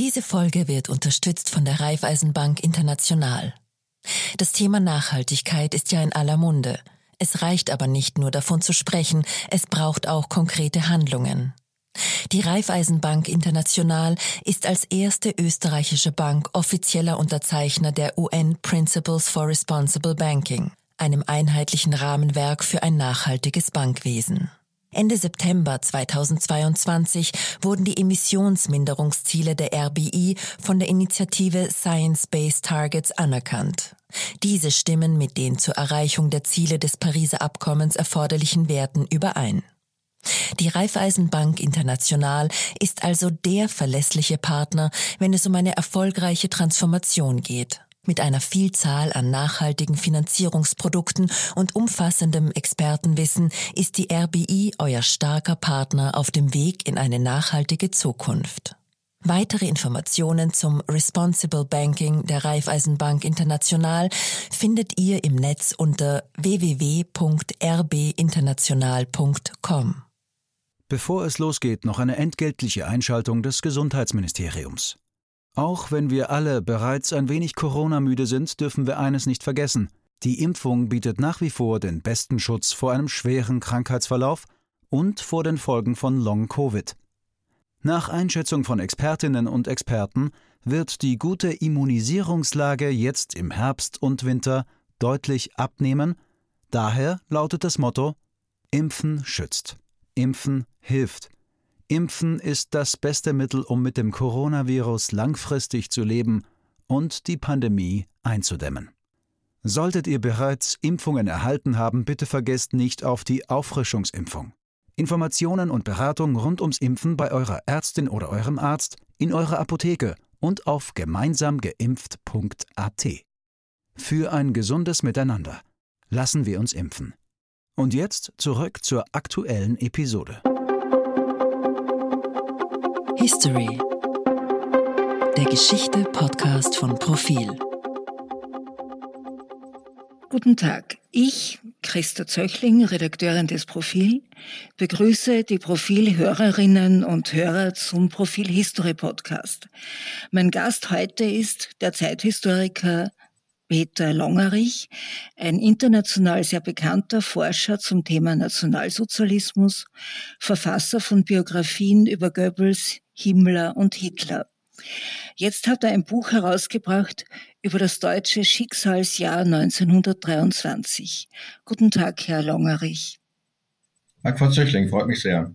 Diese Folge wird unterstützt von der Raiffeisenbank International. Das Thema Nachhaltigkeit ist ja in aller Munde. Es reicht aber nicht nur davon zu sprechen, es braucht auch konkrete Handlungen. Die Raiffeisenbank International ist als erste österreichische Bank offizieller Unterzeichner der UN Principles for Responsible Banking, einem einheitlichen Rahmenwerk für ein nachhaltiges Bankwesen. Ende September 2022 wurden die Emissionsminderungsziele der RBI von der Initiative Science-Based Targets anerkannt. Diese stimmen mit den zur Erreichung der Ziele des Pariser Abkommens erforderlichen Werten überein. Die Raiffeisenbank International ist also der verlässliche Partner, wenn es um eine erfolgreiche Transformation geht. Mit einer Vielzahl an nachhaltigen Finanzierungsprodukten und umfassendem Expertenwissen ist die RBI euer starker Partner auf dem Weg in eine nachhaltige Zukunft. Weitere Informationen zum Responsible Banking der Raiffeisenbank International findet ihr im Netz unter www.rbinternational.com. Bevor es losgeht, noch eine entgeltliche Einschaltung des Gesundheitsministeriums. Auch wenn wir alle bereits ein wenig Corona-müde sind, dürfen wir eines nicht vergessen. Die Impfung bietet nach wie vor den besten Schutz vor einem schweren Krankheitsverlauf und vor den Folgen von Long-Covid. Nach Einschätzung von Expertinnen und Experten wird die gute Immunisierungslage jetzt im Herbst und Winter deutlich abnehmen. Daher lautet das Motto Impfen schützt. Impfen hilft. Impfen ist das beste Mittel, um mit dem Coronavirus langfristig zu leben und die Pandemie einzudämmen. Solltet ihr bereits Impfungen erhalten haben, bitte vergesst nicht auf die Auffrischungsimpfung. Informationen und Beratung rund ums Impfen bei eurer Ärztin oder eurem Arzt, in eurer Apotheke und auf gemeinsamgeimpft.at. Für ein gesundes Miteinander. Lassen wir uns impfen. Und jetzt zurück zur aktuellen Episode. History. Der Geschichte-Podcast von Profil. Guten Tag. Ich, Christa Zöchling, Redakteurin des Profil, begrüße die Profil-Hörerinnen und Hörer zum Profil History Podcast. Mein Gast heute ist der Zeithistoriker Peter Longerich, ein international sehr bekannter Forscher zum Thema Nationalsozialismus, Verfasser von Biografien über Goebbels, Himmler und Hitler. Jetzt hat er ein Buch herausgebracht über das deutsche Schicksalsjahr 1923. Guten Tag, Herr Longerich. Herr Frau Zöchling, freut mich sehr.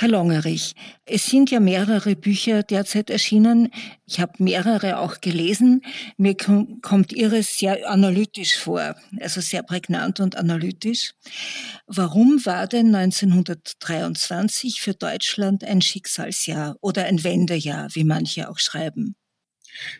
Herr Longerich, es sind ja mehrere Bücher derzeit erschienen. Ich habe mehrere auch gelesen. Mir kommt Ihres sehr analytisch vor, also sehr prägnant und analytisch. Warum war denn 1923 für Deutschland ein Schicksalsjahr oder ein Wendejahr, wie manche auch schreiben?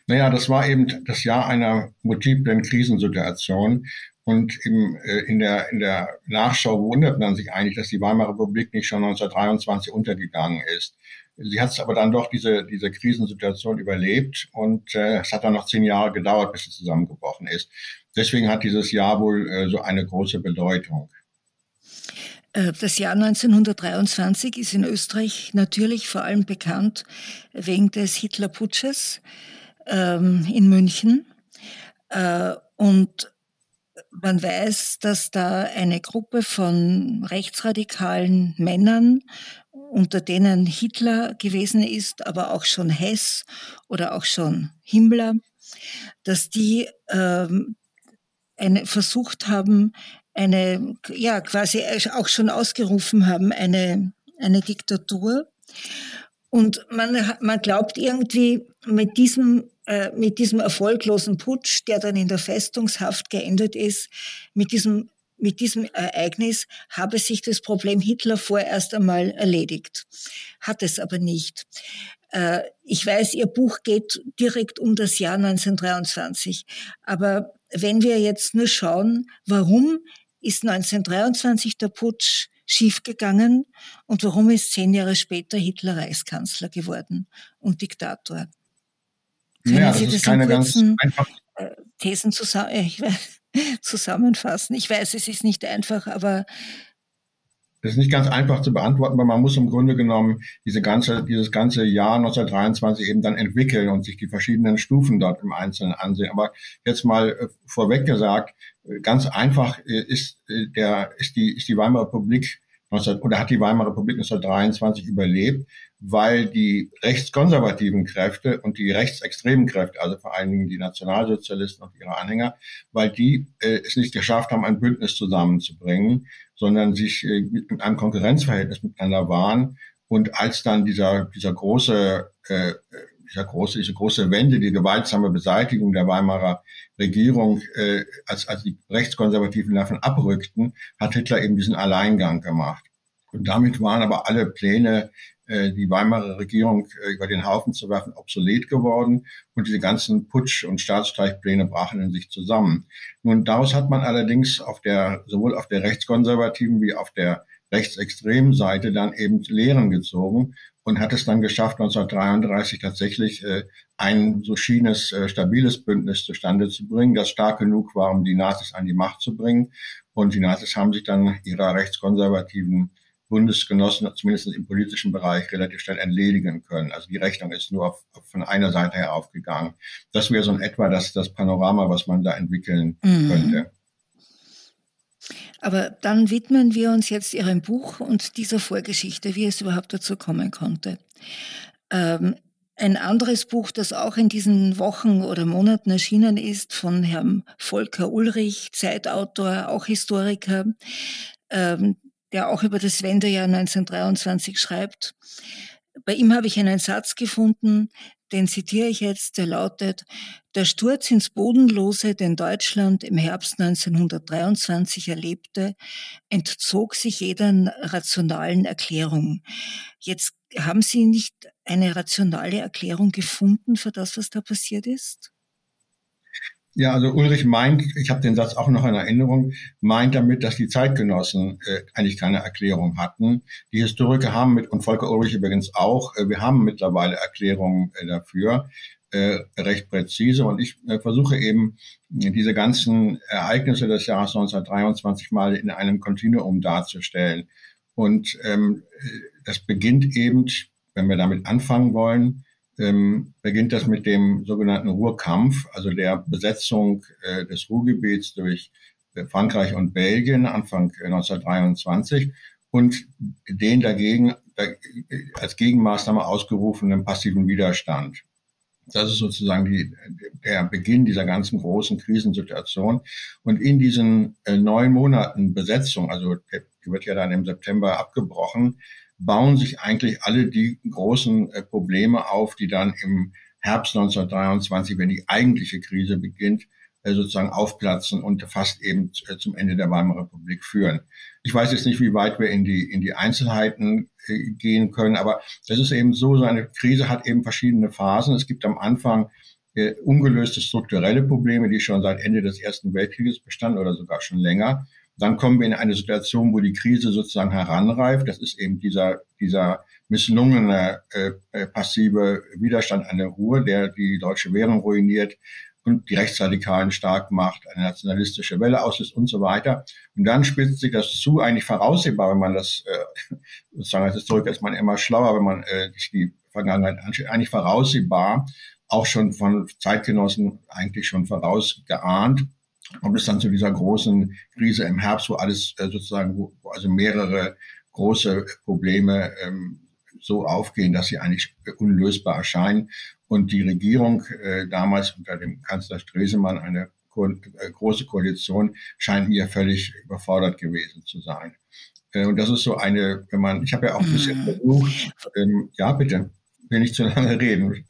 Naja, das war eben das Jahr einer multiplen Krisensituation. Und im, äh, in, der, in der Nachschau wundert man sich eigentlich, dass die Weimarer Republik nicht schon 1923 untergegangen ist. Sie hat aber dann doch diese, diese Krisensituation überlebt und äh, es hat dann noch zehn Jahre gedauert, bis sie zusammengebrochen ist. Deswegen hat dieses Jahr wohl äh, so eine große Bedeutung. Äh, das Jahr 1923 ist in Österreich natürlich vor allem bekannt wegen des Hitlerputsches ähm, in München. Äh, und man weiß, dass da eine Gruppe von rechtsradikalen Männern, unter denen Hitler gewesen ist, aber auch schon Hess oder auch schon Himmler, dass die ähm, eine, versucht haben, eine, ja, quasi auch schon ausgerufen haben, eine, eine Diktatur. Und man, man glaubt irgendwie, mit diesem äh, mit diesem erfolglosen Putsch, der dann in der Festungshaft geendet ist, mit diesem mit diesem Ereignis habe sich das Problem Hitler vorerst einmal erledigt. Hat es aber nicht. Äh, ich weiß, Ihr Buch geht direkt um das Jahr 1923. Aber wenn wir jetzt nur schauen, warum ist 1923 der Putsch schiefgegangen und warum ist zehn Jahre später Hitler Reichskanzler geworden und Diktator? Können ja, Sie das, das in kurzen äh, Thesen zusammen, weiß, zusammenfassen? Ich weiß, es ist nicht einfach, aber das ist nicht ganz einfach zu beantworten, weil man muss im Grunde genommen diese ganze, dieses ganze Jahr 1923 eben dann entwickeln und sich die verschiedenen Stufen dort im Einzelnen ansehen. Aber jetzt mal äh, vorweg gesagt, äh, ganz einfach ist der, ist die, ist die Weimarer Republik 19, oder hat die Weimarer Republik 1923 überlebt, weil die rechtskonservativen Kräfte und die rechtsextremen Kräfte, also vor allen Dingen die Nationalsozialisten und ihre Anhänger, weil die äh, es nicht geschafft haben, ein Bündnis zusammenzubringen, sondern sich äh, mit einem Konkurrenzverhältnis miteinander waren. Und als dann dieser, dieser große, äh, dieser große, diese große Wende, die gewaltsame Beseitigung der Weimarer Regierung, äh, als, als die Rechtskonservativen davon abrückten, hat Hitler eben diesen Alleingang gemacht. Und damit waren aber alle Pläne, äh, die Weimarer Regierung äh, über den Haufen zu werfen, obsolet geworden. Und diese ganzen Putsch- und Staatsstreichpläne brachen in sich zusammen. Nun, daraus hat man allerdings auf der, sowohl auf der rechtskonservativen wie auf der rechtsextremen Seite dann eben Lehren gezogen und hat es dann geschafft, 1933 tatsächlich äh, ein, so schien es, äh, stabiles Bündnis zustande zu bringen, das stark genug war, um die Nazis an die Macht zu bringen. Und die Nazis haben sich dann ihrer rechtskonservativen Bundesgenossen, zumindest im politischen Bereich, relativ schnell entledigen können. Also die Rechnung ist nur auf, von einer Seite her aufgegangen. Das wäre so in etwa das, das Panorama, was man da entwickeln mhm. könnte. Aber dann widmen wir uns jetzt Ihrem Buch und dieser Vorgeschichte, wie es überhaupt dazu kommen konnte. Ähm, ein anderes Buch, das auch in diesen Wochen oder Monaten erschienen ist, von Herrn Volker Ulrich, Zeitautor, auch Historiker, ähm, der auch über das Wendejahr 1923 schreibt. Bei ihm habe ich einen Satz gefunden, den zitiere ich jetzt, der lautet, der Sturz ins Bodenlose, den Deutschland im Herbst 1923 erlebte, entzog sich jeder rationalen Erklärung. Jetzt haben Sie nicht eine rationale Erklärung gefunden für das, was da passiert ist? Ja, also Ulrich meint, ich habe den Satz auch noch in Erinnerung, meint damit, dass die Zeitgenossen äh, eigentlich keine Erklärung hatten. Die Historiker haben mit, und Volker Ulrich übrigens auch, äh, wir haben mittlerweile Erklärungen äh, dafür, äh, recht präzise. Und ich äh, versuche eben, diese ganzen Ereignisse des Jahres 1923 mal in einem Kontinuum darzustellen. Und ähm, das beginnt eben, wenn wir damit anfangen wollen, ähm, beginnt das mit dem sogenannten Ruhrkampf, also der Besetzung äh, des Ruhrgebiets durch äh, Frankreich und Belgien Anfang 1923 und den dagegen äh, als Gegenmaßnahme ausgerufenen passiven Widerstand. Das ist sozusagen die, der Beginn dieser ganzen großen Krisensituation. Und in diesen äh, neun Monaten Besetzung, also die wird ja dann im September abgebrochen, bauen sich eigentlich alle die großen äh, Probleme auf, die dann im Herbst 1923, wenn die eigentliche Krise beginnt, äh, sozusagen aufplatzen und fast eben äh, zum Ende der Weimarer Republik führen. Ich weiß jetzt nicht, wie weit wir in die, in die Einzelheiten gehen können, aber das ist eben so, so eine Krise hat eben verschiedene Phasen. Es gibt am Anfang ungelöste strukturelle Probleme, die schon seit Ende des Ersten Weltkrieges bestanden oder sogar schon länger. Dann kommen wir in eine Situation, wo die Krise sozusagen heranreift. Das ist eben dieser, dieser misslungene äh, äh, passive Widerstand an der Ruhe, der die deutsche Währung ruiniert und die Rechtsradikalen stark macht, eine nationalistische Welle auslöst und so weiter. Und dann spitzt sich das zu, eigentlich voraussehbar, wenn man das, äh, sozusagen als Historiker ist man immer schlauer, wenn man äh, sich die Vergangenheit anschaut, eigentlich voraussehbar, auch schon von Zeitgenossen eigentlich schon vorausgeahnt, kommt es dann zu dieser großen Krise im Herbst, wo alles äh, sozusagen, wo, also mehrere große Probleme ähm, so aufgehen, dass sie eigentlich unlösbar erscheinen. Und die Regierung äh, damals unter dem Kanzler Stresemann, eine Ko äh, große Koalition, scheint mir völlig überfordert gewesen zu sein. Äh, und das ist so eine, wenn man, ich habe ja auch ein bisschen mhm. versucht, ähm, ja bitte, will nicht zu lange reden.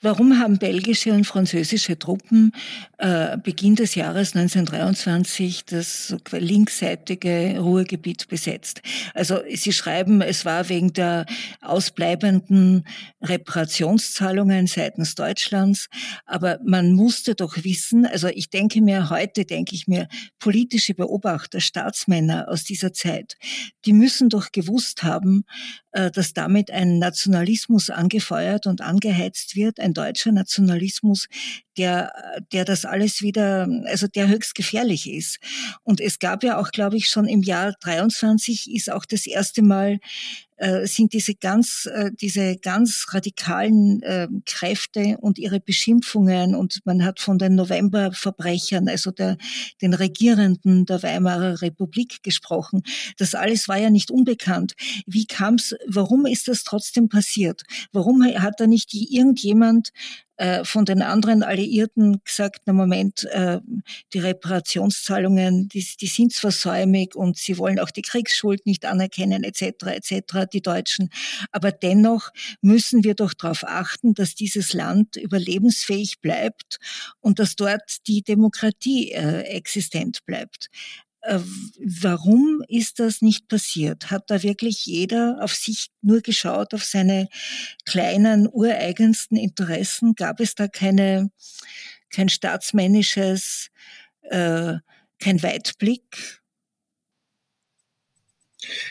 Warum haben belgische und französische Truppen äh, Beginn des Jahres 1923 das linksseitige Ruhrgebiet besetzt? Also Sie schreiben, es war wegen der ausbleibenden Reparationszahlungen seitens Deutschlands, aber man musste doch wissen, also ich denke mir, heute denke ich mir, politische Beobachter, Staatsmänner aus dieser Zeit, die müssen doch gewusst haben, dass damit ein Nationalismus angefeuert und angeheizt wird, ein deutscher Nationalismus, der, der das alles wieder, also der höchst gefährlich ist. Und es gab ja auch, glaube ich, schon im Jahr 23 ist auch das erste Mal äh, sind diese ganz, äh, diese ganz radikalen äh, Kräfte und ihre Beschimpfungen und man hat von den Novemberverbrechern, also der, den Regierenden der Weimarer Republik gesprochen. Das alles war ja nicht unbekannt. Wie kam's, warum ist das trotzdem passiert? Warum hat da nicht irgendjemand äh, von den anderen Alliierten gesagt, na Moment, äh, die Reparationszahlungen, die, die sind zwar säumig und sie wollen auch die Kriegsschuld nicht anerkennen, etc., etc., die Deutschen, aber dennoch müssen wir doch darauf achten, dass dieses Land überlebensfähig bleibt und dass dort die Demokratie äh, existent bleibt. Äh, warum ist das nicht passiert? Hat da wirklich jeder auf sich nur geschaut, auf seine kleinen, ureigensten Interessen? Gab es da keine, kein staatsmännisches, äh, kein Weitblick?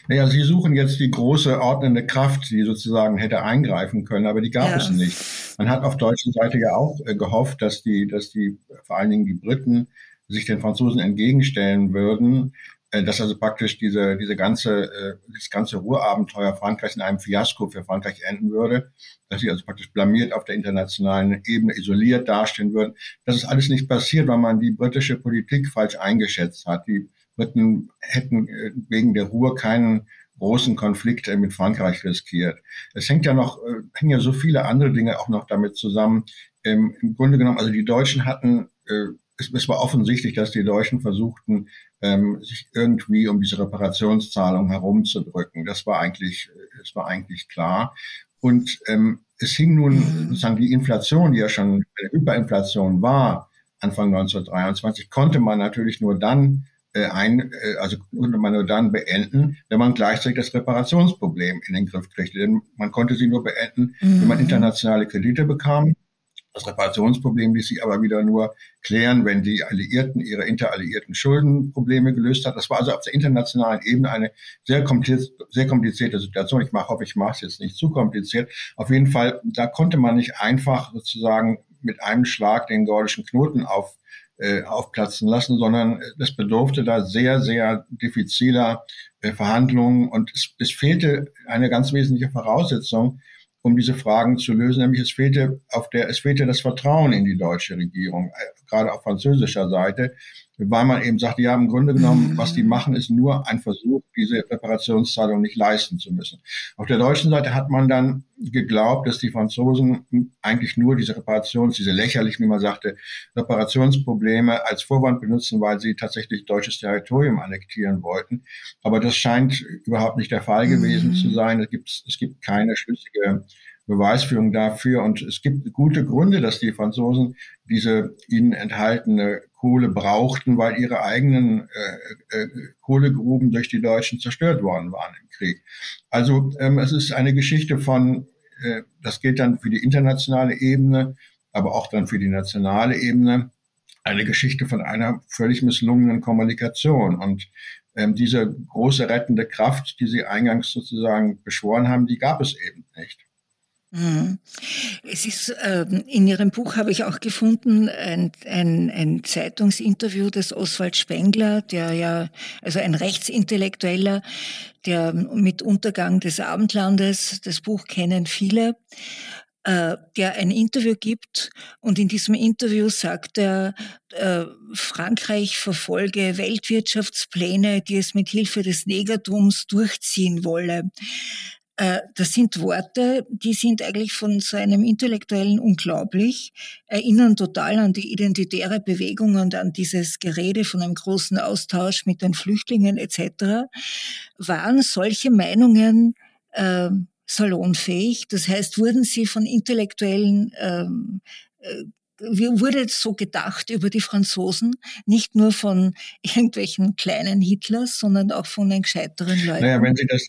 Naja, Sie suchen jetzt die große ordnende Kraft, die sozusagen hätte eingreifen können, aber die gab ja. es nicht. Man hat auf deutscher Seite ja auch äh, gehofft, dass die, dass die, vor allen Dingen die Briten sich den Franzosen entgegenstellen würden, äh, dass also praktisch diese, diese ganze, äh, das ganze Ruhrabenteuer Frankreichs in einem Fiasko für Frankreich enden würde, dass sie also praktisch blamiert auf der internationalen Ebene isoliert dastehen würden. Das ist alles nicht passiert, weil man die britische Politik falsch eingeschätzt hat. Die Briten hätten äh, wegen der Ruhr keinen großen Konflikt mit Frankreich riskiert. Es hängt ja noch, hängen ja so viele andere Dinge auch noch damit zusammen. Ähm, Im Grunde genommen, also die Deutschen hatten es, es war offensichtlich, dass die Deutschen versuchten, ähm, sich irgendwie um diese Reparationszahlung herumzudrücken. Das war eigentlich, es war eigentlich klar. Und ähm, es hing nun sozusagen die Inflation, die ja schon eine Überinflation war, Anfang 1923, konnte man natürlich nur dann äh, ein, äh, also konnte man nur dann beenden, wenn man gleichzeitig das Reparationsproblem in den Griff kriegte. Denn man konnte sie nur beenden, wenn man mhm. internationale Kredite bekam das Reparationsproblem ließ sich aber wieder nur klären, wenn die Alliierten ihre interalliierten Schuldenprobleme gelöst hat. Das war also auf der internationalen Ebene eine sehr, komplizierte, sehr komplizierte Situation. Ich hoffe, ich mache es jetzt nicht zu kompliziert. Auf jeden Fall, da konnte man nicht einfach sozusagen mit einem Schlag den gordischen Knoten auf, äh, aufplatzen lassen, sondern das bedurfte da sehr, sehr diffiziler äh, Verhandlungen und es, es fehlte eine ganz wesentliche Voraussetzung, um diese Fragen zu lösen. Nämlich es fehlte auf der, es fehlte das Vertrauen in die deutsche Regierung, äh, gerade auf französischer Seite, weil man eben sagte, ja, im Grunde genommen, was die machen, ist nur ein Versuch, diese Reparationszahlung nicht leisten zu müssen. Auf der deutschen Seite hat man dann geglaubt, dass die Franzosen eigentlich nur diese Reparations, diese lächerlich, wie man sagte, Reparationsprobleme als Vorwand benutzen, weil sie tatsächlich deutsches Territorium annektieren wollten. Aber das scheint überhaupt nicht der Fall gewesen mhm. zu sein. Es gibt, es gibt keine schlüssige Beweisführung dafür. Und es gibt gute Gründe, dass die Franzosen diese ihnen enthaltene Kohle brauchten, weil ihre eigenen äh, äh, Kohlegruben durch die Deutschen zerstört worden waren im Krieg. Also ähm, es ist eine Geschichte von, äh, das gilt dann für die internationale Ebene, aber auch dann für die nationale Ebene, eine Geschichte von einer völlig misslungenen Kommunikation. Und ähm, diese große rettende Kraft, die Sie eingangs sozusagen beschworen haben, die gab es eben nicht. Mhm. Es ist, ähm, in Ihrem Buch habe ich auch gefunden, ein, ein, ein Zeitungsinterview des Oswald Spengler, der ja, also ein Rechtsintellektueller, der mit Untergang des Abendlandes, das Buch kennen viele, äh, der ein Interview gibt und in diesem Interview sagt er, äh, Frankreich verfolge Weltwirtschaftspläne, die es mit Hilfe des Negertums durchziehen wolle. Äh, das sind Worte, die sind eigentlich von so einem Intellektuellen unglaublich, erinnern total an die identitäre Bewegung und an dieses Gerede von einem großen Austausch mit den Flüchtlingen etc. Waren solche Meinungen äh, salonfähig? Das heißt, wurden sie von Intellektuellen ähm, äh, wurde so gedacht über die Franzosen, nicht nur von irgendwelchen kleinen Hitlers, sondern auch von den gescheiteren Leuten. Naja, wenn Sie das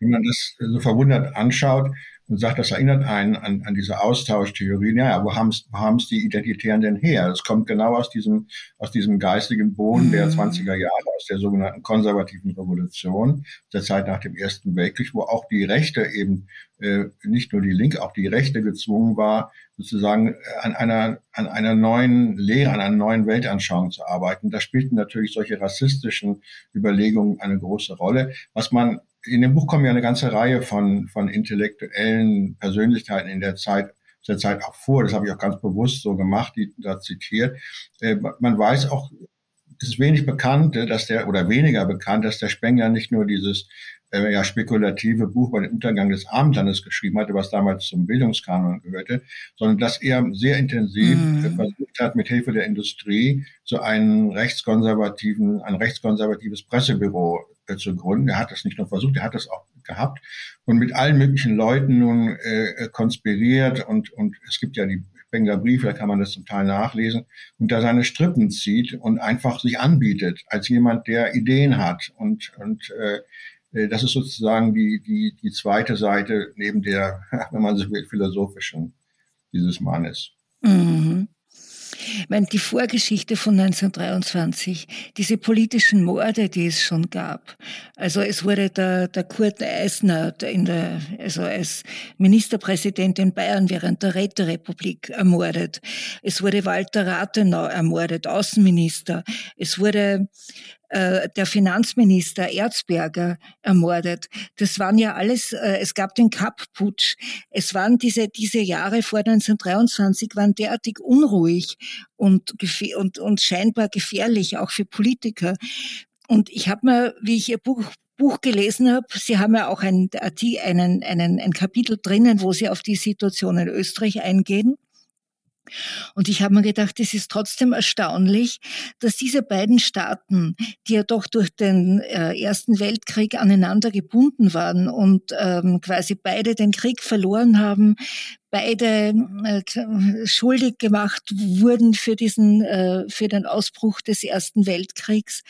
wenn man das so verwundert anschaut, und sagt, das erinnert einen an, an diese Austauschtheorie. Ja, wo haben es die Identitären denn her? Das kommt genau aus diesem, aus diesem geistigen Boden der 20er mhm. Jahre, aus der sogenannten konservativen Revolution, der Zeit nach dem Ersten Weltkrieg, wo auch die Rechte eben, äh, nicht nur die Linke, auch die Rechte gezwungen war, sozusagen an einer, an einer neuen Lehre, an einer neuen Weltanschauung zu arbeiten. Da spielten natürlich solche rassistischen Überlegungen eine große Rolle. Was man in dem Buch kommen ja eine ganze Reihe von, von intellektuellen Persönlichkeiten in der Zeit, der Zeit auch vor. Das habe ich auch ganz bewusst so gemacht, die da zitiert. Äh, man weiß auch, es ist wenig bekannt, dass der, oder weniger bekannt, dass der Spengler nicht nur dieses äh, ja, spekulative Buch bei dem Untergang des Abendlandes geschrieben hatte, was damals zum Bildungskanon gehörte, sondern dass er sehr intensiv mhm. versucht hat, mit Hilfe der Industrie so einen rechtskonservativen, ein rechtskonservatives Pressebüro äh, zu gründen. Er hat das nicht nur versucht, er hat das auch gehabt und mit allen möglichen Leuten nun äh, konspiriert und, und es gibt ja die Spengler Briefe, da kann man das zum Teil nachlesen, und da seine Strippen zieht und einfach sich anbietet als jemand, der Ideen hat und, und äh, äh, das ist sozusagen die, die, die zweite Seite neben der, wenn man so will, philosophischen dieses Mannes. Mhm. Ich meine, die Vorgeschichte von 1923, diese politischen Morde, die es schon gab. Also es wurde der, der Kurt Eisner in der, also als Ministerpräsident in Bayern während der Räterepublik ermordet. Es wurde Walter Rathenau ermordet, Außenminister. Es wurde äh, der Finanzminister Erzberger ermordet. Das waren ja alles, äh, es gab den Kapp-Putsch. Es waren diese, diese Jahre vor 1923 waren derartig unruhig und, und, und scheinbar gefährlich, auch für Politiker. Und ich habe mir, wie ich Ihr Buch Buch gelesen habe, Sie haben ja auch ein, einen, einen, ein Kapitel drinnen, wo Sie auf die Situation in Österreich eingehen. Und ich habe mir gedacht, es ist trotzdem erstaunlich, dass diese beiden Staaten, die ja doch durch den äh, Ersten Weltkrieg aneinander gebunden waren und ähm, quasi beide den Krieg verloren haben, beide äh, schuldig gemacht wurden für diesen, äh, für den Ausbruch des Ersten Weltkriegs.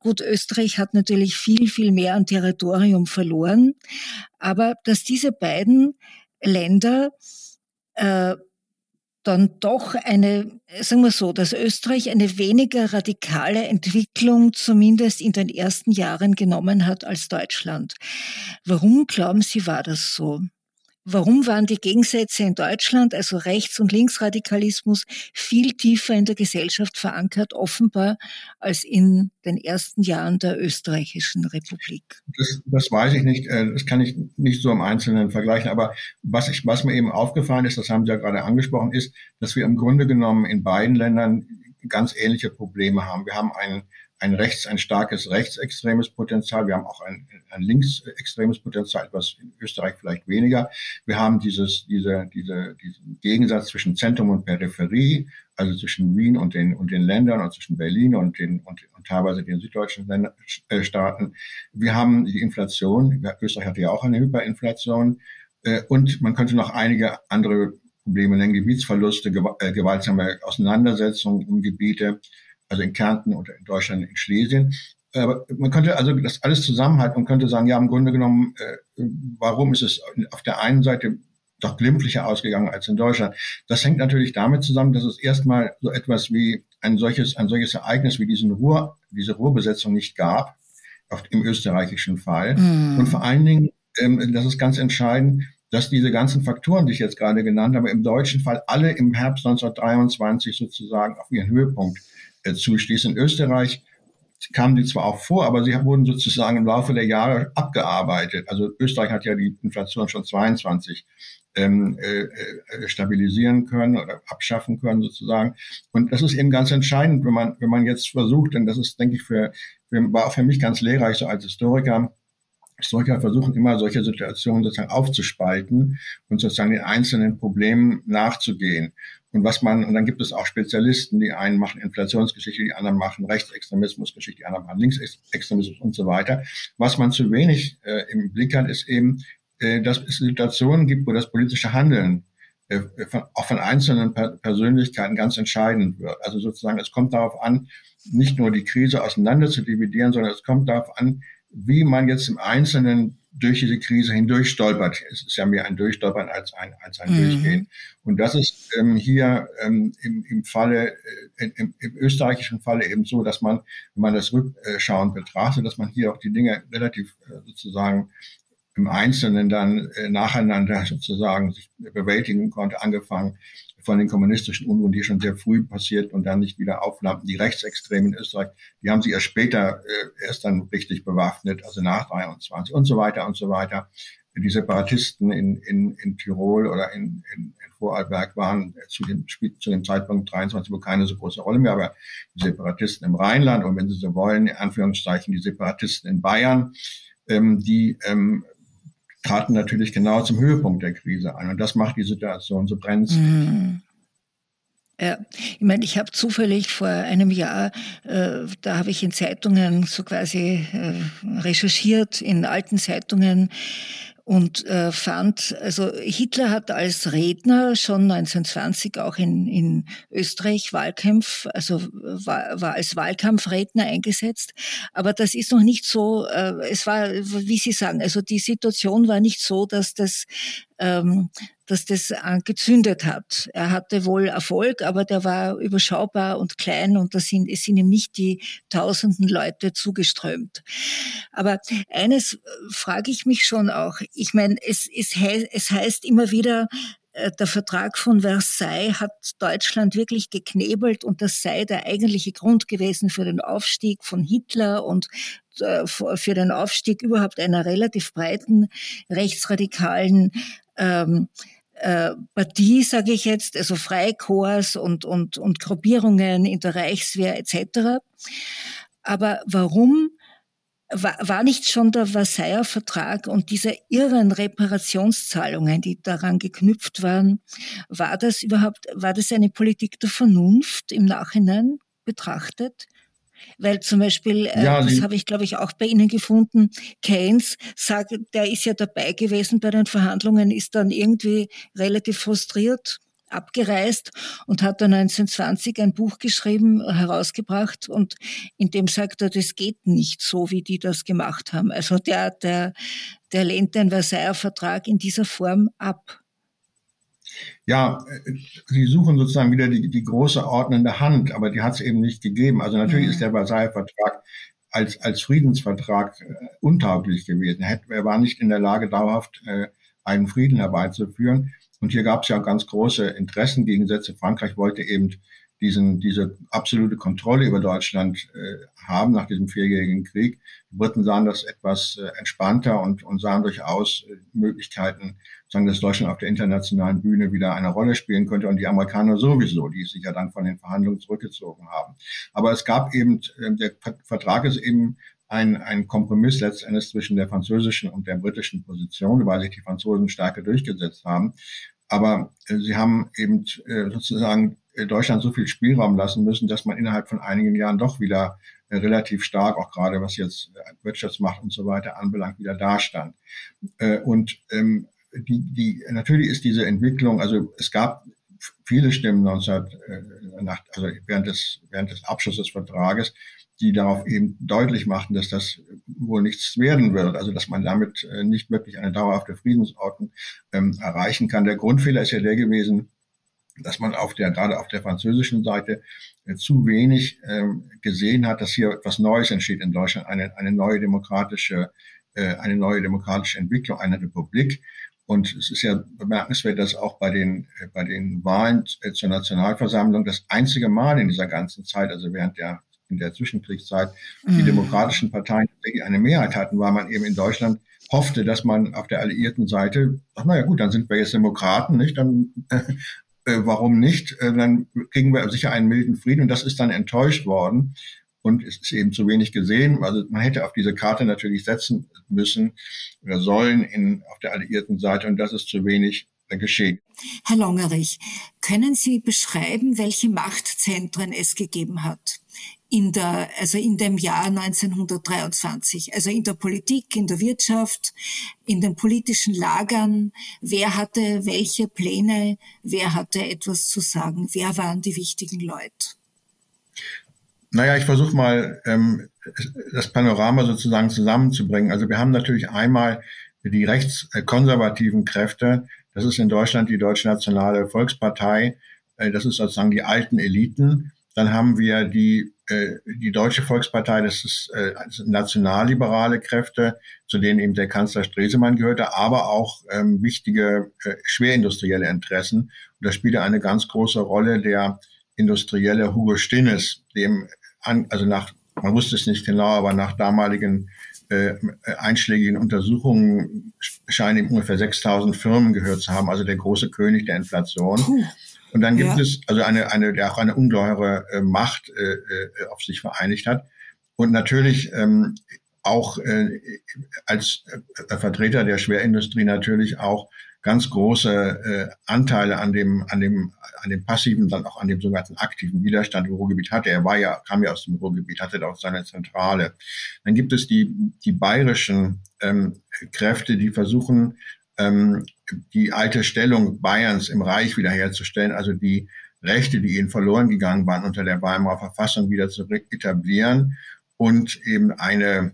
Gut, Österreich hat natürlich viel, viel mehr an Territorium verloren, aber dass diese beiden Länder äh, dann doch eine, sagen wir so, dass Österreich eine weniger radikale Entwicklung zumindest in den ersten Jahren genommen hat als Deutschland. Warum glauben Sie, war das so? Warum waren die Gegensätze in Deutschland, also Rechts- und Linksradikalismus, viel tiefer in der Gesellschaft verankert, offenbar, als in den ersten Jahren der österreichischen Republik? Das, das weiß ich nicht. Äh, das kann ich nicht so im Einzelnen vergleichen. Aber was, ich, was mir eben aufgefallen ist, das haben Sie ja gerade angesprochen, ist, dass wir im Grunde genommen in beiden Ländern ganz ähnliche Probleme haben. Wir haben einen ein rechts, ein starkes rechtsextremes Potenzial. Wir haben auch ein, ein linksextremes Potenzial, etwas in Österreich vielleicht weniger. Wir haben dieses, diese, diese, diesen Gegensatz zwischen Zentrum und Peripherie, also zwischen Wien und den, und den Ländern und zwischen Berlin und den, und, und teilweise den süddeutschen Länder, äh, Staaten. Wir haben die Inflation. Österreich hatte ja auch eine Hyperinflation. Äh, und man könnte noch einige andere Probleme nennen, Gebietsverluste, äh, gewaltsame Auseinandersetzungen um Gebiete also in Kärnten oder in Deutschland, in Schlesien. Aber man könnte also das alles zusammenhalten und könnte sagen, ja, im Grunde genommen, äh, warum ist es auf der einen Seite doch glimpflicher ausgegangen als in Deutschland? Das hängt natürlich damit zusammen, dass es erstmal so etwas wie ein solches, ein solches Ereignis wie diesen Ruhr, diese Ruhrbesetzung nicht gab, auf, im österreichischen Fall. Mm. Und vor allen Dingen, ähm, das ist ganz entscheidend, dass diese ganzen Faktoren, die ich jetzt gerade genannt habe, im deutschen Fall alle im Herbst 1923 sozusagen auf ihren Höhepunkt zustieß. In Österreich kamen die zwar auch vor, aber sie wurden sozusagen im Laufe der Jahre abgearbeitet. Also Österreich hat ja die Inflation schon 22 ähm, äh, äh, stabilisieren können oder abschaffen können sozusagen. Und das ist eben ganz entscheidend, wenn man wenn man jetzt versucht, denn das ist, denke ich, für, für war auch für mich ganz lehrreich so als Historiker, Historiker versuchen immer solche Situationen sozusagen aufzuspalten und sozusagen den einzelnen Problemen nachzugehen. Und was man, und dann gibt es auch Spezialisten, die einen machen Inflationsgeschichte, die anderen machen Rechtsextremismusgeschichte, die anderen machen Linksextremismus und so weiter. Was man zu wenig äh, im Blick hat, ist eben, äh, dass es Situationen gibt, wo das politische Handeln äh, von, auch von einzelnen per Persönlichkeiten ganz entscheidend wird. Also sozusagen, es kommt darauf an, nicht nur die Krise auseinander zu dividieren, sondern es kommt darauf an, wie man jetzt im Einzelnen durch diese Krise hindurch stolpert. Es ist ja mehr ein Durchstolpern als ein, als ein mhm. Durchgehen. Und das ist ähm, hier ähm, im, im Falle, äh, im, im österreichischen Falle eben so, dass man, wenn man das rückschauend betrachtet, dass man hier auch die Dinge relativ äh, sozusagen im Einzelnen dann äh, nacheinander sozusagen sich bewältigen konnte, angefangen von den kommunistischen Unruhen, die schon sehr früh passiert und dann nicht wieder aufflammten. Die Rechtsextremen in Österreich, die haben sich erst später äh, erst dann richtig bewaffnet, also nach 23 und so weiter und so weiter. Die Separatisten in, in, in Tirol oder in, in, in Vorarlberg waren zu dem, zu dem Zeitpunkt 23 wohl keine so große Rolle mehr, aber die Separatisten im Rheinland und wenn Sie so wollen, in Anführungszeichen die Separatisten in Bayern, ähm, die ähm, traten natürlich genau zum Höhepunkt der Krise ein. Und das macht die Situation so brenzlig. Mhm. Ja, ich meine, ich habe zufällig vor einem Jahr, äh, da habe ich in Zeitungen so quasi äh, recherchiert, in alten Zeitungen und äh, fand, also Hitler hat als Redner schon 1920 auch in, in Österreich Wahlkampf, also war, war als Wahlkampfredner eingesetzt, aber das ist noch nicht so, äh, es war, wie Sie sagen, also die Situation war nicht so, dass das ähm, dass das äh, gezündet hat. Er hatte wohl Erfolg, aber der war überschaubar und klein und da sind, es sind ihm nicht die tausenden Leute zugeströmt. Aber eines äh, frage ich mich schon auch. Ich meine, es, es, es heißt immer wieder, äh, der Vertrag von Versailles hat Deutschland wirklich geknebelt und das sei der eigentliche Grund gewesen für den Aufstieg von Hitler und für den Aufstieg überhaupt einer relativ breiten rechtsradikalen ähm, äh, Partie, sage ich jetzt, also Freikorps und, und, und Gruppierungen in der Reichswehr etc. Aber warum war, war nicht schon der Versailler Vertrag und diese irren Reparationszahlungen, die daran geknüpft waren, war das überhaupt, war das eine Politik der Vernunft im Nachhinein betrachtet? Weil zum Beispiel, äh, ja, das habe ich glaube ich auch bei Ihnen gefunden, Keynes sagt, der ist ja dabei gewesen bei den Verhandlungen, ist dann irgendwie relativ frustriert abgereist und hat dann 1920 ein Buch geschrieben, herausgebracht und in dem sagt er, das geht nicht so, wie die das gemacht haben. Also der, der, der lehnt den Versailler Vertrag in dieser Form ab. Ja, äh, sie suchen sozusagen wieder die, die große ordnende Hand, aber die hat es eben nicht gegeben. Also natürlich mhm. ist der Versailler Vertrag als, als Friedensvertrag äh, untauglich gewesen. Er, er war nicht in der Lage, dauerhaft äh, einen Frieden herbeizuführen. Und hier gab es ja ganz große Interessengegensätze. Frankreich wollte eben diesen, diese absolute Kontrolle über Deutschland äh, haben nach diesem vierjährigen Krieg. Die Briten sahen das etwas äh, entspannter und, und sahen durchaus äh, Möglichkeiten, sagen, dass Deutschland auf der internationalen Bühne wieder eine Rolle spielen könnte und die Amerikaner sowieso, die sich ja dann von den Verhandlungen zurückgezogen haben. Aber es gab eben, äh, der Vertrag ist eben ein, ein Kompromiss letztendlich zwischen der französischen und der britischen Position, weil sich die Franzosen stärker durchgesetzt haben. Aber äh, sie haben eben äh, sozusagen Deutschland so viel Spielraum lassen müssen, dass man innerhalb von einigen Jahren doch wieder äh, relativ stark, auch gerade was jetzt äh, Wirtschaftsmacht und so weiter anbelangt, wieder dastand. Und ähm, die, die, natürlich ist diese Entwicklung, also es gab viele Stimmen 19, nach, also während des, während des Abschlusses des Vertrages, die darauf eben deutlich machten, dass das wohl nichts werden wird, also dass man damit nicht wirklich eine dauerhafte Friedensordnung ähm, erreichen kann. Der Grundfehler ist ja der gewesen, dass man auf der, gerade auf der französischen Seite äh, zu wenig ähm, gesehen hat, dass hier etwas Neues entsteht in Deutschland, eine, eine neue demokratische, äh, eine neue demokratische Entwicklung einer Republik. Und es ist ja bemerkenswert, dass auch bei den, äh, bei den Wahlen äh, zur Nationalversammlung das einzige Mal in dieser ganzen Zeit, also während der, in der Zwischenkriegszeit, die mhm. demokratischen Parteien eine Mehrheit hatten, weil man eben in Deutschland hoffte, dass man auf der alliierten Seite, ach naja gut, dann sind wir jetzt Demokraten, nicht? Dann äh, äh, warum nicht? Äh, dann kriegen wir sicher einen milden Frieden und das ist dann enttäuscht worden. Und es ist eben zu wenig gesehen. Also man hätte auf diese Karte natürlich setzen müssen oder sollen in, auf der alliierten Seite und das ist zu wenig geschehen. Herr Longerich, können Sie beschreiben, welche Machtzentren es gegeben hat? In der, also in dem Jahr 1923, also in der Politik, in der Wirtschaft, in den politischen Lagern, wer hatte welche Pläne, wer hatte etwas zu sagen, wer waren die wichtigen Leute? Naja, ich versuche mal ähm, das Panorama sozusagen zusammenzubringen. Also wir haben natürlich einmal die rechtskonservativen Kräfte. Das ist in Deutschland die Deutsche Nationale Volkspartei. Äh, das ist sozusagen die alten Eliten. Dann haben wir die, die Deutsche Volkspartei, das ist äh, nationalliberale Kräfte, zu denen eben der Kanzler Stresemann gehörte, aber auch ähm, wichtige äh, schwerindustrielle Interessen. Und da spielte eine ganz große Rolle der industrielle Hugo Stinnes, dem, an, also nach, man wusste es nicht genau, aber nach damaligen äh, einschlägigen Untersuchungen scheinen ihm ungefähr 6000 Firmen gehört zu haben, also der große König der Inflation. Puh. Und dann gibt ja. es also eine, eine, der auch eine ungeheure äh, Macht äh, äh, auf sich vereinigt hat. Und natürlich ähm, auch äh, als äh, Vertreter der Schwerindustrie natürlich auch ganz große äh, Anteile an dem, an dem, an dem passiven, dann auch an dem sogenannten aktiven Widerstand im Ruhrgebiet hatte. Er war ja, kam ja aus dem Ruhrgebiet, hatte da auch seine Zentrale. Dann gibt es die, die bayerischen ähm, Kräfte, die versuchen, ähm, die alte Stellung Bayerns im Reich wiederherzustellen, also die Rechte, die ihnen verloren gegangen waren unter der Weimarer Verfassung wieder zu etablieren und eben eine,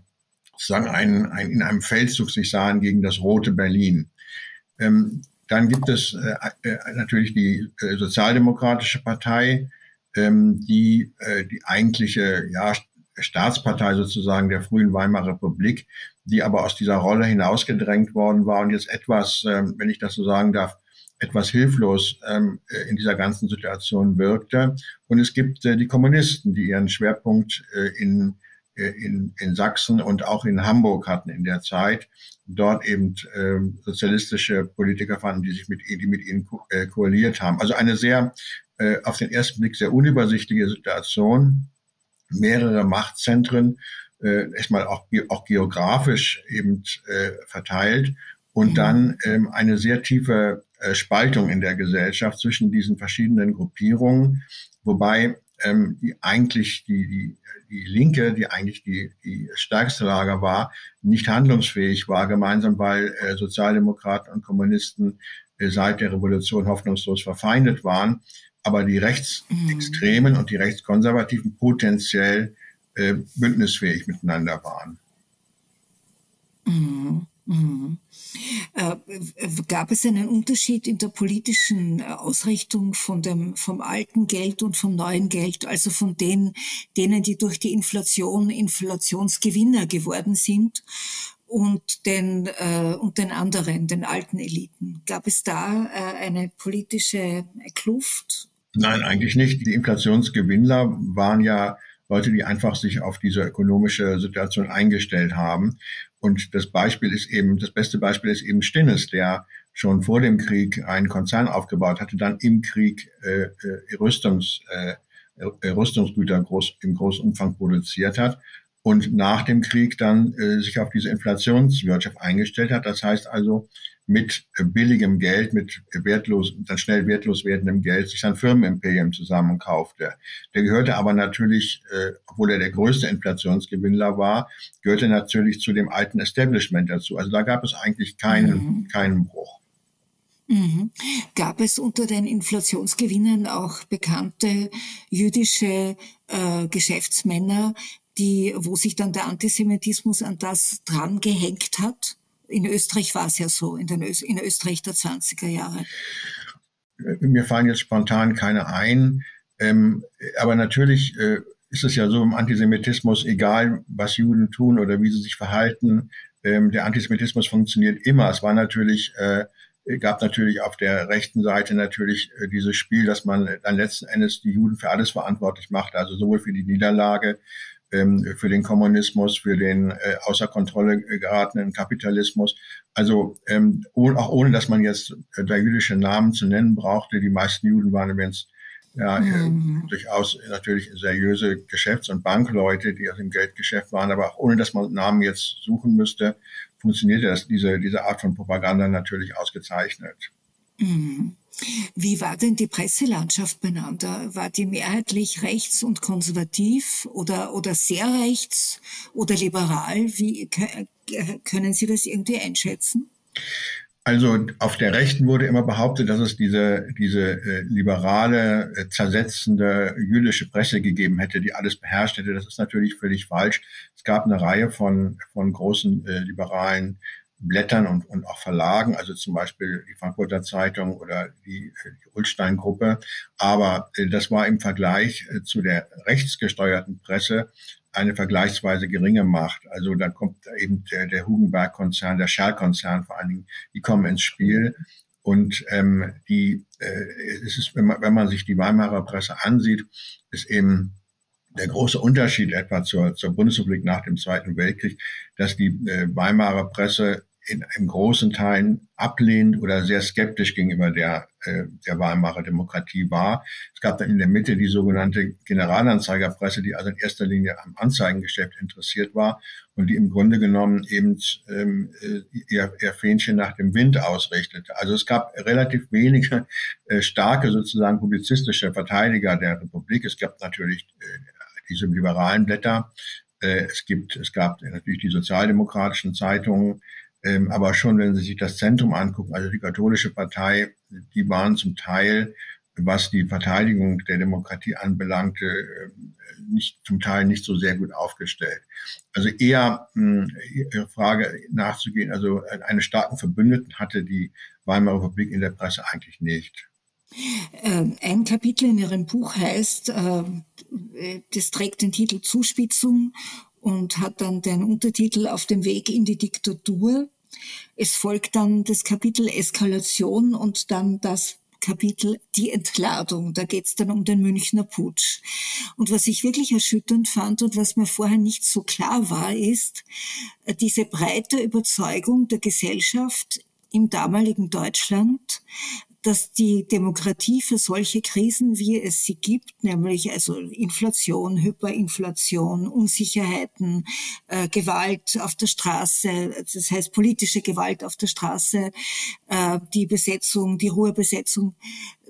sozusagen ein, ein, in einem Feldzug sich sahen gegen das rote Berlin. Ähm, dann gibt es äh, äh, natürlich die äh, Sozialdemokratische Partei, ähm, die äh, die eigentliche ja, Staatspartei sozusagen der frühen Weimarer Republik, die aber aus dieser Rolle hinausgedrängt worden war und jetzt etwas, ähm, wenn ich das so sagen darf, etwas hilflos ähm, äh, in dieser ganzen Situation wirkte. Und es gibt äh, die Kommunisten, die ihren Schwerpunkt äh, in, in, in Sachsen und auch in Hamburg hatten in der Zeit. Dort eben äh, sozialistische Politiker fanden, die sich mit, die mit ihnen ko koaliert haben. Also eine sehr, auf den ersten Blick sehr unübersichtliche Situation. Mehrere Machtzentren äh, erstmal auch, auch geografisch eben äh, verteilt und mhm. dann ähm, eine sehr tiefe äh, Spaltung in der Gesellschaft zwischen diesen verschiedenen Gruppierungen, wobei ähm, die eigentlich die, die, die Linke, die eigentlich die, die stärkste Lager war, nicht handlungsfähig war, gemeinsam weil äh, Sozialdemokraten und Kommunisten äh, seit der Revolution hoffnungslos verfeindet waren, aber die Rechtsextremen mhm. und die Rechtskonservativen potenziell äh, bündnisfähig miteinander waren. Mhm. Mhm. Äh, gab es einen Unterschied in der politischen äh, Ausrichtung von dem, vom alten Geld und vom neuen Geld, also von den, denen, die durch die Inflation Inflationsgewinner geworden sind und den, äh, und den anderen, den alten Eliten? Gab es da äh, eine politische Kluft? Nein, eigentlich nicht. Die Inflationsgewinner waren ja Leute, die einfach sich auf diese ökonomische Situation eingestellt haben. Und das Beispiel ist eben, das beste Beispiel ist eben Stinnes, der schon vor dem Krieg einen Konzern aufgebaut hatte, dann im Krieg äh, äh, Rüstungs, äh, Rüstungsgüter groß, im großen Umfang produziert hat und nach dem Krieg dann äh, sich auf diese Inflationswirtschaft eingestellt hat. Das heißt also, mit billigem Geld, mit wertlos, dann schnell wertlos werdendem Geld sich sein Firmenimperium zusammenkaufte. Der gehörte aber natürlich, äh, obwohl er der größte Inflationsgewinnler war, gehörte natürlich zu dem alten Establishment dazu. Also da gab es eigentlich keinen, mhm. keinen Bruch. Mhm. Gab es unter den Inflationsgewinnern auch bekannte jüdische äh, Geschäftsmänner, die, wo sich dann der Antisemitismus an das dran gehängt hat? In Österreich war es ja so, in, den Ö in Österreich der 20er Jahre. Mir fallen jetzt spontan keine ein. Ähm, aber natürlich äh, ist es ja so im Antisemitismus, egal was Juden tun oder wie sie sich verhalten, ähm, der Antisemitismus funktioniert immer. Es war natürlich, äh, gab natürlich auf der rechten Seite natürlich äh, dieses Spiel, dass man dann letzten Endes die Juden für alles verantwortlich macht, also sowohl für die Niederlage für den Kommunismus, für den äh, außer Kontrolle geratenen Kapitalismus. Also ähm, auch ohne, dass man jetzt äh, da jüdische Namen zu nennen brauchte. Die meisten Juden waren übrigens ja, äh, mhm. äh, durchaus natürlich seriöse Geschäfts- und Bankleute, die aus dem Geldgeschäft waren, aber auch ohne, dass man Namen jetzt suchen müsste, funktionierte das, diese, diese Art von Propaganda natürlich ausgezeichnet. Mhm. Wie war denn die Presselandschaft beieinander? War die mehrheitlich rechts und konservativ oder, oder sehr rechts oder liberal? Wie können Sie das irgendwie einschätzen? Also auf der Rechten wurde immer behauptet, dass es diese, diese äh, liberale, äh, zersetzende jüdische Presse gegeben hätte, die alles beherrscht hätte. Das ist natürlich völlig falsch. Es gab eine Reihe von, von großen äh, liberalen Blättern und, und auch Verlagen, also zum Beispiel die Frankfurter Zeitung oder die, äh, die Ulstein-Gruppe. Aber äh, das war im Vergleich äh, zu der rechtsgesteuerten Presse eine vergleichsweise geringe Macht. Also da kommt eben der, der Hugenberg-Konzern, der Shell-Konzern vor allen Dingen, die kommen ins Spiel. Und ähm, die, äh, es ist, wenn man, wenn man sich die Weimarer Presse ansieht, ist eben der große Unterschied etwa zur, zur Bundesrepublik nach dem Zweiten Weltkrieg, dass die äh, Weimarer Presse in, in großen Teilen ablehnend oder sehr skeptisch gegenüber der, äh, der Weimarer Demokratie war. Es gab dann in der Mitte die sogenannte Generalanzeigerpresse, die also in erster Linie am Anzeigengeschäft interessiert war und die im Grunde genommen eben ähm, äh, ihr, ihr Fähnchen nach dem Wind ausrichtete. Also es gab relativ wenige äh, starke sozusagen publizistische Verteidiger der Republik. Es gab natürlich äh, diese liberalen Blätter. Äh, es gibt, es gab natürlich die sozialdemokratischen Zeitungen, ähm, aber schon, wenn Sie sich das Zentrum angucken, also die katholische Partei, die waren zum Teil, was die Verteidigung der Demokratie anbelangte, äh, nicht, zum Teil nicht so sehr gut aufgestellt. Also eher mh, Ihre Frage nachzugehen, also eine starken Verbündeten hatte die Weimarer Republik in der Presse eigentlich nicht. Äh, ein Kapitel in Ihrem Buch heißt, äh, das trägt den Titel Zuspitzung und hat dann den Untertitel Auf dem Weg in die Diktatur. Es folgt dann das Kapitel Eskalation und dann das Kapitel Die Entladung. Da geht es dann um den Münchner Putsch. Und was ich wirklich erschütternd fand und was mir vorher nicht so klar war, ist äh, diese breite Überzeugung der Gesellschaft im damaligen Deutschland, dass die Demokratie für solche Krisen, wie es sie gibt, nämlich also Inflation, Hyperinflation, Unsicherheiten, äh, Gewalt auf der Straße, das heißt politische Gewalt auf der Straße, äh, die Besetzung, die Ruhebesetzung,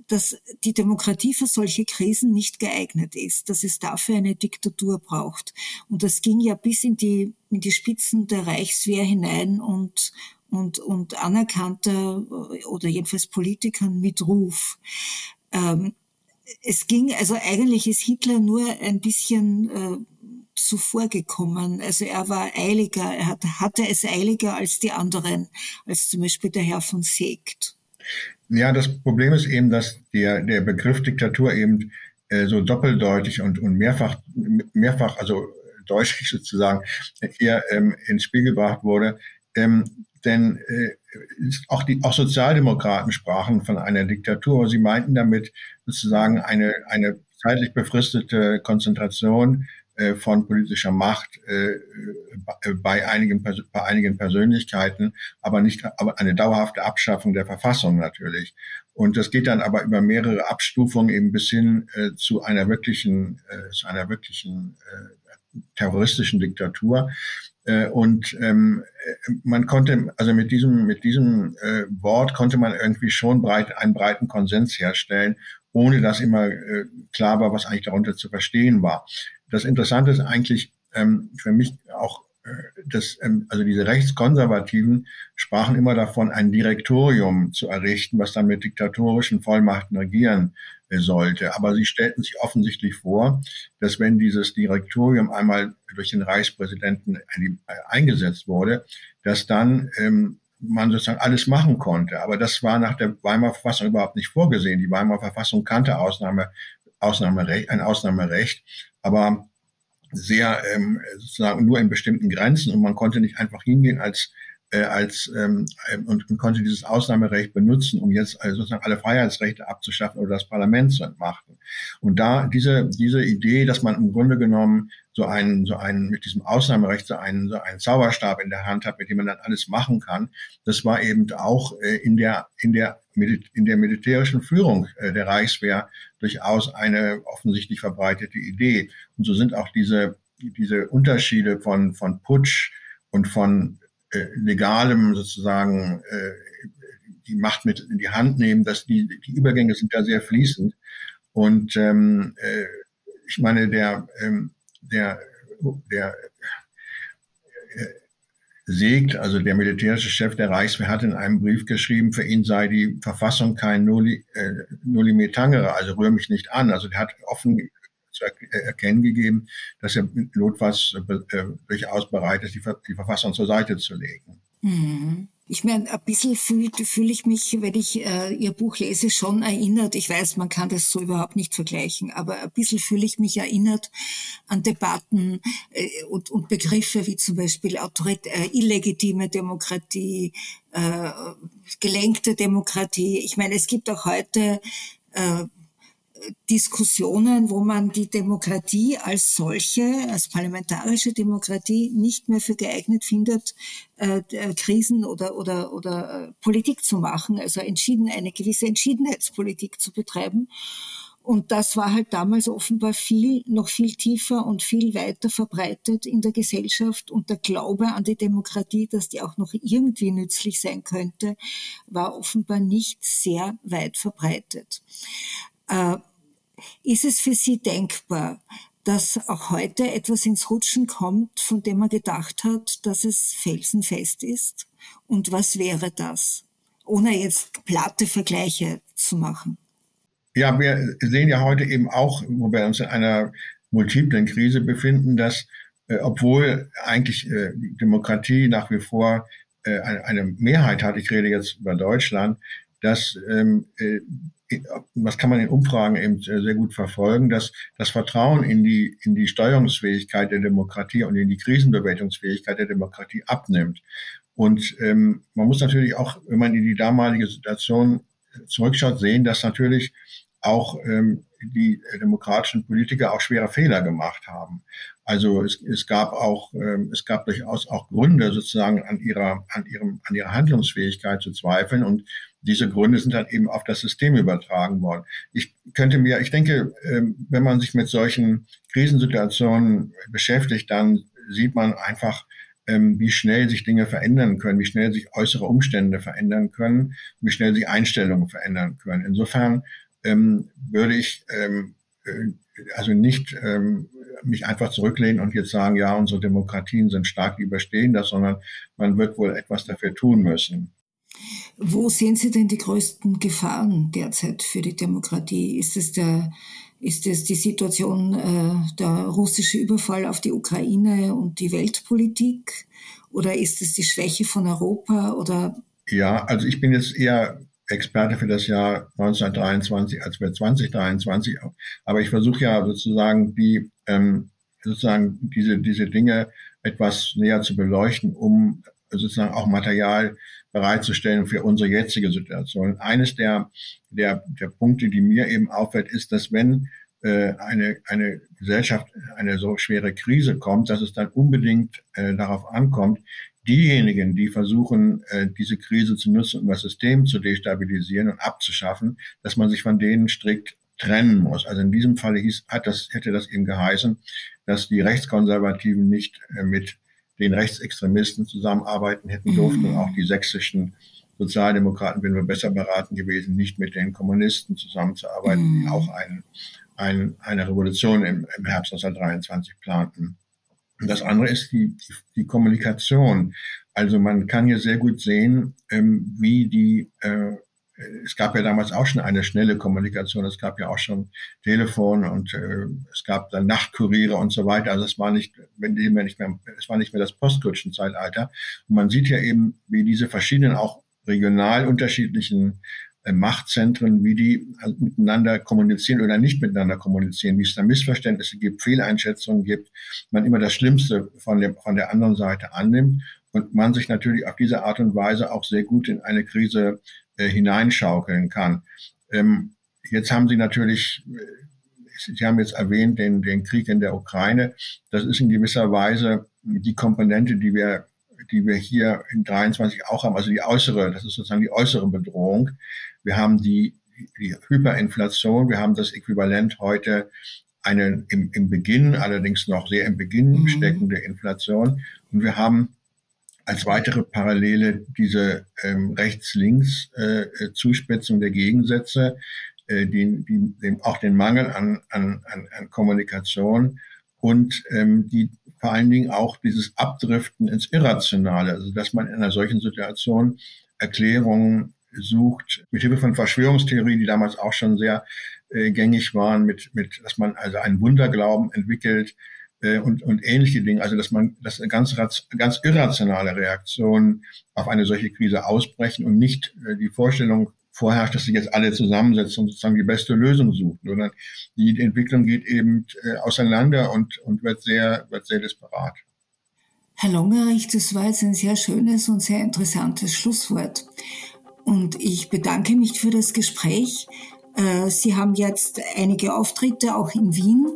dass die Demokratie für solche Krisen nicht geeignet ist, dass es dafür eine Diktatur braucht. Und das ging ja bis in die, in die Spitzen der Reichswehr hinein und, und, und anerkannter oder jedenfalls Politikern mit Ruf. Ähm, es ging, also eigentlich ist Hitler nur ein bisschen äh, zuvor gekommen. Also er war eiliger, er hat, hatte es eiliger als die anderen, als zum Beispiel der Herr von Segt. Ja, das Problem ist eben, dass der, der Begriff Diktatur eben äh, so doppeldeutig und, und mehrfach, mehrfach, also deutlich sozusagen, hier ähm, ins Spiel gebracht wurde. Ähm, denn äh, auch die auch Sozialdemokraten sprachen von einer Diktatur. Sie meinten damit sozusagen eine eine zeitlich befristete Konzentration äh, von politischer Macht äh, bei einigen bei einigen Persönlichkeiten, aber nicht aber eine dauerhafte Abschaffung der Verfassung natürlich. Und das geht dann aber über mehrere Abstufungen eben bis hin äh, zu einer wirklichen äh, zu einer wirklichen äh, terroristischen Diktatur. Äh, und ähm, man konnte, also mit diesem, mit diesem äh, Wort konnte man irgendwie schon breit, einen breiten Konsens herstellen, ohne dass immer äh, klar war, was eigentlich darunter zu verstehen war. Das Interessante ist eigentlich ähm, für mich auch das, ähm, also diese Rechtskonservativen sprachen immer davon, ein Direktorium zu errichten, was dann mit diktatorischen Vollmachten regieren äh, sollte. Aber sie stellten sich offensichtlich vor, dass wenn dieses Direktorium einmal durch den Reichspräsidenten eingesetzt wurde, dass dann ähm, man sozusagen alles machen konnte. Aber das war nach der Weimarer Verfassung überhaupt nicht vorgesehen. Die Weimarer Verfassung kannte Ausnahme, Ausnahmerecht, ein Ausnahmerecht, aber sehr ähm, sozusagen nur in bestimmten Grenzen und man konnte nicht einfach hingehen als äh, als ähm, und, und konnte dieses Ausnahmerecht benutzen, um jetzt also sozusagen alle Freiheitsrechte abzuschaffen oder das Parlament zu entmachten. Und da diese diese Idee, dass man im Grunde genommen so einen so einen mit diesem Ausnahmerecht so einen so einen Zauberstab in der Hand hat, mit dem man dann alles machen kann, das war eben auch äh, in der in der in der militärischen Führung äh, der Reichswehr durchaus eine offensichtlich verbreitete Idee. Und so sind auch diese, diese Unterschiede von, von Putsch und von äh, legalem sozusagen äh, die Macht mit in die Hand nehmen, dass die, die Übergänge sind da sehr fließend. Und ähm, äh, ich meine, der, ähm, der, der äh, Segt, also der militärische Chef der Reichswehr, hat in einem Brief geschrieben, für ihn sei die Verfassung kein Nulli, äh, Nulli me also rühr mich nicht an. Also der hat offen zu erkennen gegeben, dass er notfalls äh, durchaus bereit ist, die, die Verfassung zur Seite zu legen. Mhm. Ich meine, ein bisschen fühle fühl ich mich, wenn ich äh, Ihr Buch lese, schon erinnert. Ich weiß, man kann das so überhaupt nicht vergleichen, aber ein bisschen fühle ich mich erinnert an Debatten äh, und, und Begriffe wie zum Beispiel Autorit äh, illegitime Demokratie, äh, gelenkte Demokratie. Ich meine, es gibt auch heute äh, Diskussionen, wo man die Demokratie als solche, als parlamentarische Demokratie nicht mehr für geeignet findet, äh, äh, Krisen oder, oder, oder äh, Politik zu machen, also entschieden, eine gewisse Entschiedenheitspolitik zu betreiben. Und das war halt damals offenbar viel, noch viel tiefer und viel weiter verbreitet in der Gesellschaft. Und der Glaube an die Demokratie, dass die auch noch irgendwie nützlich sein könnte, war offenbar nicht sehr weit verbreitet. Äh, ist es für Sie denkbar, dass auch heute etwas ins Rutschen kommt, von dem man gedacht hat, dass es felsenfest ist? Und was wäre das? Ohne jetzt platte Vergleiche zu machen. Ja, wir sehen ja heute eben auch, wo wir uns in einer multiplen Krise befinden, dass äh, obwohl eigentlich äh, Demokratie nach wie vor äh, eine, eine Mehrheit hat, ich rede jetzt über Deutschland, dass ähm, äh, was kann man in Umfragen eben sehr gut verfolgen, dass das Vertrauen in die, in die Steuerungsfähigkeit der Demokratie und in die Krisenbewältigungsfähigkeit der Demokratie abnimmt. Und ähm, man muss natürlich auch, wenn man in die damalige Situation zurückschaut, sehen, dass natürlich auch ähm, die demokratischen Politiker auch schwere Fehler gemacht haben. Also es, es gab auch, ähm, es gab durchaus auch Gründe sozusagen an ihrer, an ihrem, an ihrer Handlungsfähigkeit zu zweifeln und diese Gründe sind dann eben auf das System übertragen worden. Ich könnte mir, ich denke, ähm, wenn man sich mit solchen Krisensituationen beschäftigt, dann sieht man einfach, ähm, wie schnell sich Dinge verändern können, wie schnell sich äußere Umstände verändern können, wie schnell sich Einstellungen verändern können. Insofern ähm, würde ich äh, also nicht mich einfach zurücklehnen und jetzt sagen, ja, unsere Demokratien sind stark, überstehen das, sondern man wird wohl etwas dafür tun müssen. Wo sehen Sie denn die größten Gefahren derzeit für die Demokratie? Ist es der ist es die Situation, äh, der russische Überfall auf die Ukraine und die Weltpolitik? Oder ist es die Schwäche von Europa? Oder? Ja, also ich bin jetzt eher Experte für das Jahr 1923 als für 2023. Aber ich versuche ja sozusagen die, ähm, sozusagen diese, diese Dinge etwas näher zu beleuchten, um sozusagen auch Material bereitzustellen für unsere jetzige Situation. Eines der, der, der Punkte, die mir eben auffällt, ist, dass wenn äh, eine, eine Gesellschaft eine so schwere Krise kommt, dass es dann unbedingt äh, darauf ankommt, diejenigen, die versuchen, äh, diese Krise zu nutzen, um das System zu destabilisieren und abzuschaffen, dass man sich von denen strikt trennen muss. Also in diesem Falle hieß, hat das, hätte das eben geheißen, dass die Rechtskonservativen nicht äh, mit den Rechtsextremisten zusammenarbeiten hätten durften mhm. und auch die sächsischen Sozialdemokraten wären wir besser beraten gewesen, nicht mit den Kommunisten zusammenzuarbeiten, mhm. die auch ein, ein, eine Revolution im, im Herbst 1923 planten. Das andere ist die, die, die Kommunikation. Also man kann hier sehr gut sehen, ähm, wie die äh, es gab ja damals auch schon eine schnelle Kommunikation, es gab ja auch schon Telefon und äh, es gab dann Nachtkuriere und so weiter. Also es war nicht, wenn die nicht mehr, es war nicht mehr das Postkutschenzeitalter. Und man sieht ja eben, wie diese verschiedenen auch regional unterschiedlichen Machtzentren, wie die also miteinander kommunizieren oder nicht miteinander kommunizieren, wie es da Missverständnisse gibt, Fehleinschätzungen gibt, man immer das Schlimmste von der, von der anderen Seite annimmt und man sich natürlich auf diese Art und Weise auch sehr gut in eine Krise äh, hineinschaukeln kann. Ähm, jetzt haben Sie natürlich, äh, Sie haben jetzt erwähnt den, den Krieg in der Ukraine. Das ist in gewisser Weise die Komponente, die wir, die wir hier in 23 auch haben, also die äußere, das ist sozusagen die äußere Bedrohung. Wir haben die, die Hyperinflation, wir haben das Äquivalent heute eine im, im Beginn, allerdings noch sehr im Beginn mhm. steckende Inflation. Und wir haben als weitere Parallele diese ähm, Rechts-Links-Zuspitzung äh, der Gegensätze, äh, die, die, den, auch den Mangel an, an, an, an Kommunikation und ähm, die vor allen Dingen auch dieses Abdriften ins Irrationale, also dass man in einer solchen Situation Erklärungen sucht, mit Hilfe von Verschwörungstheorien, die damals auch schon sehr äh, gängig waren, mit, mit, dass man also einen Wunderglauben entwickelt äh, und, und ähnliche Dinge. Also dass man, dass ganz, ganz irrationale Reaktionen auf eine solche Krise ausbrechen und nicht äh, die Vorstellung vorherrscht, dass sich jetzt alle zusammensetzen und sozusagen die beste Lösung suchen, sondern die Entwicklung geht eben äh, auseinander und, und wird sehr, wird sehr disparat. Herr Longerich, das war jetzt ein sehr schönes und sehr interessantes Schlusswort. Und ich bedanke mich für das Gespräch. Äh, Sie haben jetzt einige Auftritte auch in Wien.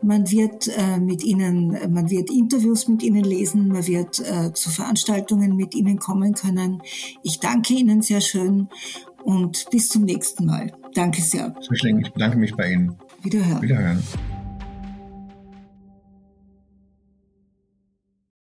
Man wird äh, mit Ihnen, man wird Interviews mit Ihnen lesen, man wird äh, zu Veranstaltungen mit Ihnen kommen können. Ich danke Ihnen sehr schön und bis zum nächsten Mal. Danke sehr. Ich bedanke mich bei Ihnen. Wiederhören. Wiederhören.